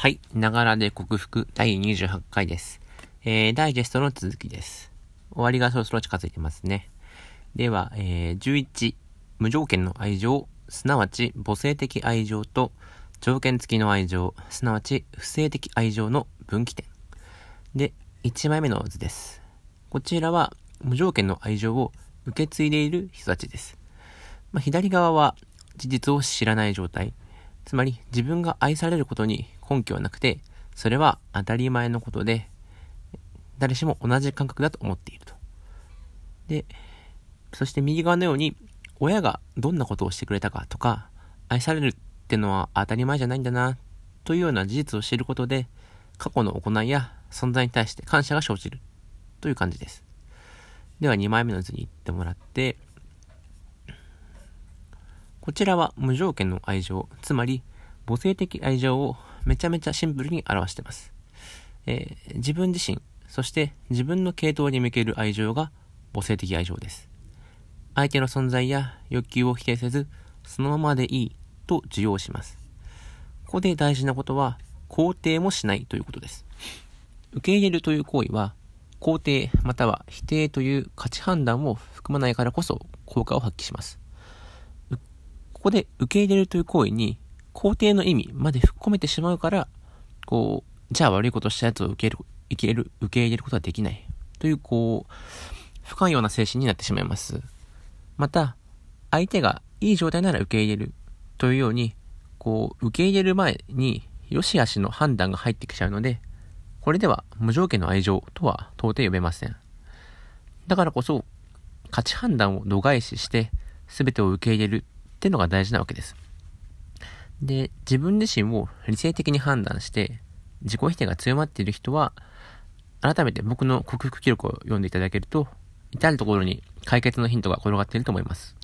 はい。ながらで克服第28回です。えー、ダイジェストの続きです。終わりがそろそろ近づいてますね。では、えー、11、無条件の愛情、すなわち母性的愛情と条件付きの愛情、すなわち不正的愛情の分岐点。で、1枚目の図です。こちらは無条件の愛情を受け継いでいる人たちです。まあ、左側は事実を知らない状態。つまり自分が愛されることに根拠はなくて、それは当たり前のことで、誰しも同じ感覚だと思っていると。で、そして右側のように、親がどんなことをしてくれたかとか、愛されるってのは当たり前じゃないんだな、というような事実を知ることで、過去の行いや存在に対して感謝が生じる、という感じです。では2枚目の図に行ってもらって、こちらは無条件の愛情、つまり母性的愛情をめちゃめちゃシンプルに表しています。えー、自分自身、そして自分の系統に向ける愛情が母性的愛情です。相手の存在や欲求を否定せず、そのままでいいと受容します。ここで大事なことは、肯定もしないということです。受け入れるという行為は、肯定または否定という価値判断を含まないからこそ効果を発揮します。ここで受け入れるという行為に肯定の意味まで含めてしまうから、こう、じゃあ悪いことしたやつを受け入れる、受け入れる、ことはできない。という、こう、不寛容な精神になってしまいます。また、相手がいい状態なら受け入れる。というように、こう、受け入れる前に、良し悪しの判断が入ってきちゃうので、これでは無条件の愛情とは到底呼べません。だからこそ、価値判断を度外視して、全てを受け入れるっていうのが大事なわけです。で、自分自身を理性的に判断して、自己否定が強まっている人は、改めて僕の克服記録を読んでいただけると、至るところに解決のヒントが転がっていると思います。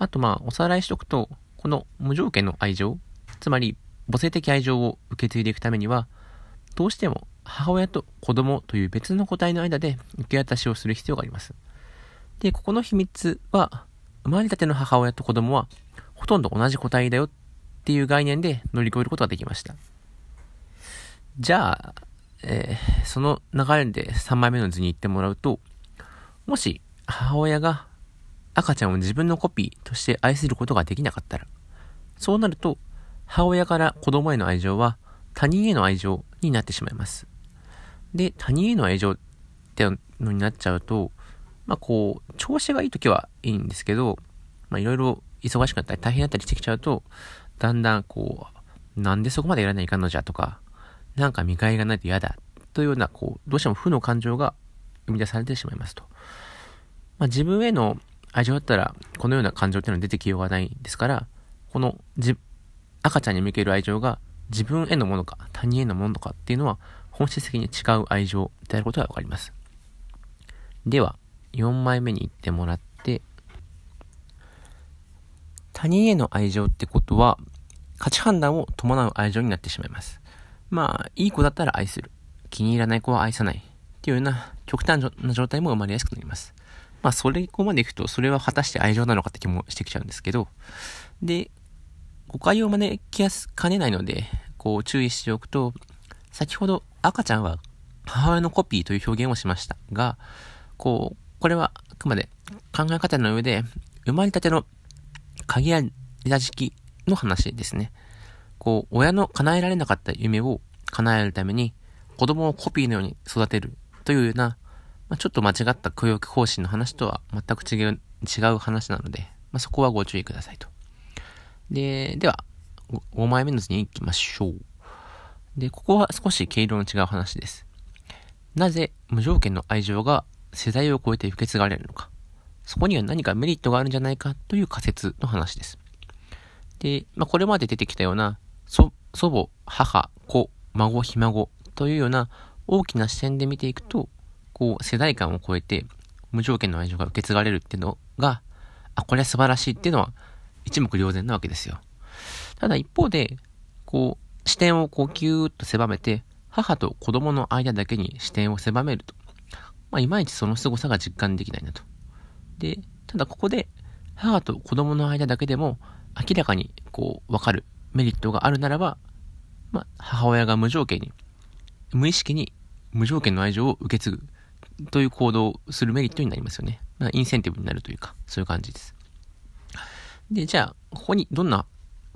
あとまあ、おさらいしとくと、この無条件の愛情、つまり母性的愛情を受け継いでいくためには、どうしても母親と子供という別の個体の間で受け渡しをする必要があります。で、ここの秘密は、生まれたての母親と子供はほとんど同じ個体だよっていう概念で乗り越えることができました。じゃあ、えー、その流れで3枚目の図に行ってもらうと、もし母親が赤ちゃんを自分のコピーとして愛することができなかったら、そうなると、母親から子供への愛情は他人への愛情になってしまいます。で、他人への愛情ってのになっちゃうと、まあこう、調子がいい時はいいんですけど、まあいろいろ忙しくなったり大変だったりしてきちゃうと、だんだんこう、なんでそこまでやらないかんのじゃとか、なんか見返りがないと嫌だというような、こう、どうしても負の感情が生み出されてしまいますと。まあ、自分への愛情だったら、このような感情っていうのは出てきようがないんですから、このじ、赤ちゃんに向ける愛情が自分へのものか、他人へのものかっていうのは、本質的に違う愛情であることがわかります。では、4枚目に行ってもらって、他人への愛情ってことは、価値判断を伴う愛情になってしまいます。まあ、いい子だったら愛する。気に入らない子は愛さない。っていうような極端な状態も生まれやすくなります。まあ、それこまでいくと、それは果たして愛情なのかって気もしてきちゃうんですけど、で、誤解を招きやすかねないので、こう注意しておくと、先ほど赤ちゃんは母親のコピーという表現をしましたが、こう、これはあくまで考え方の上で、生まれたての鍵や枝時期の話ですね。こう、親の叶えられなかった夢を叶えるために、子供をコピーのように育てるというような、まあ、ちょっと間違った教育方針の話とは全く違う、違う話なので、まあ、そこはご注意くださいと。で、では、5枚目の図に行きましょう。で、ここは少し毛色の違う話です。なぜ無条件の愛情が世代を超えて受け継がれるのか。そこには何かメリットがあるんじゃないかという仮説の話です。で、まあ、これまで出てきたような、祖母、母、子、孫、ひ孫というような大きな視点で見ていくと、こう、世代間を超えて無条件の愛情が受け継がれるっていうのが、あ、これは素晴らしいっていうのは一目瞭然なわけですよ。ただ一方で、こう、視点をこうギューッと狭めて、母と子供の間だけに視点を狭めると、まあ、いまいちその凄さが実感できないなと。で、ただここで、母と子供の間だけでも、明らかに、こう、わかるメリットがあるならば、まあ、母親が無条件に、無意識に無条件の愛情を受け継ぐという行動をするメリットになりますよね。まあ、インセンティブになるというか、そういう感じです。で、じゃあ、ここにどんな、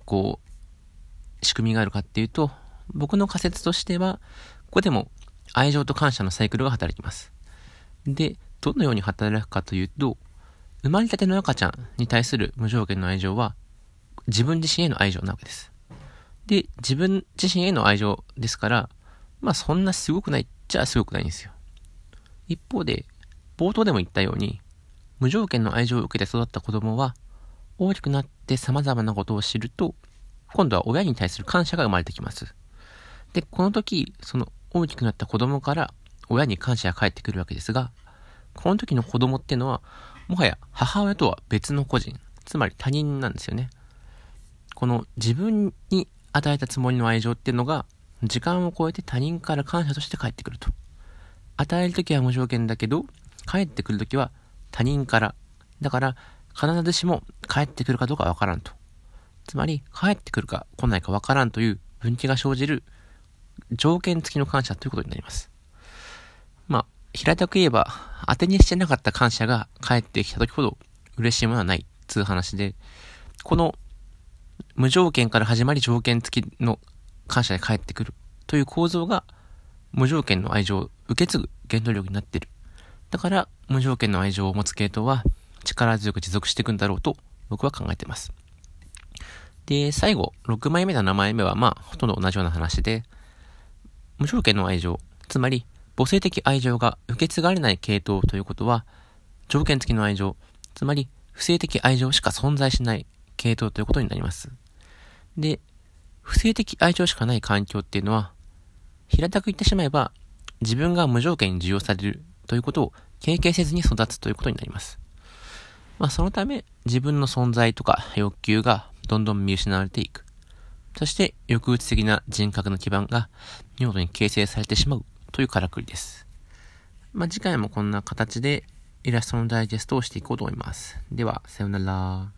こう、仕組みがあるかっていうと、僕の仮説としては、ここでも愛情と感謝のサイクルが働きます。で、どのように働くかというと、生まれたての赤ちゃんに対する無条件の愛情は、自分自身への愛情なわけです。で、自分自身への愛情ですから、まあそんなすごくないっちゃすごくないんですよ。一方で、冒頭でも言ったように、無条件の愛情を受けて育った子供は、大きくなって様々なことを知ると、今度は親に対する感謝が生まれてきます。で、この時、その大きくなった子供から親に感謝が返ってくるわけですが、この時の子供ってのは、もはや母親とは別の個人、つまり他人なんですよね。この自分に与えたつもりの愛情っていうのが、時間を超えて他人から感謝として返ってくると。与える時は無条件だけど、帰ってくる時は他人から。だから、必ずしも帰ってくるかどうかわからんと。つまり、帰ってくるか来ないかわからんという分岐が生じる条件付きの感謝ということになります。平たく言えば、当てにしてなかった感謝が返ってきた時ほど嬉しいものはない、つう話で、この無条件から始まり条件付きの感謝で返ってくるという構造が無条件の愛情を受け継ぐ原動力になっている。だから、無条件の愛情を持つ系統は力強く持続していくんだろうと僕は考えています。で、最後、6枚目と7枚目はまあ、ほとんど同じような話で、無条件の愛情、つまり母性的愛情が受け継がれない系統ということは、条件付きの愛情、つまり不正的愛情しか存在しない系統ということになります。で、不正的愛情しかない環境っていうのは、平たく言ってしまえば、自分が無条件に受容されるということを経験せずに育つということになります。まあそのため、自分の存在とか欲求がどんどん見失われていく。そして抑うつ的な人格の基盤が見事に形成されてしまうというからくりです。まあ、次回もこんな形でイラストのダイジェストをしていこうと思います。では、さようなら。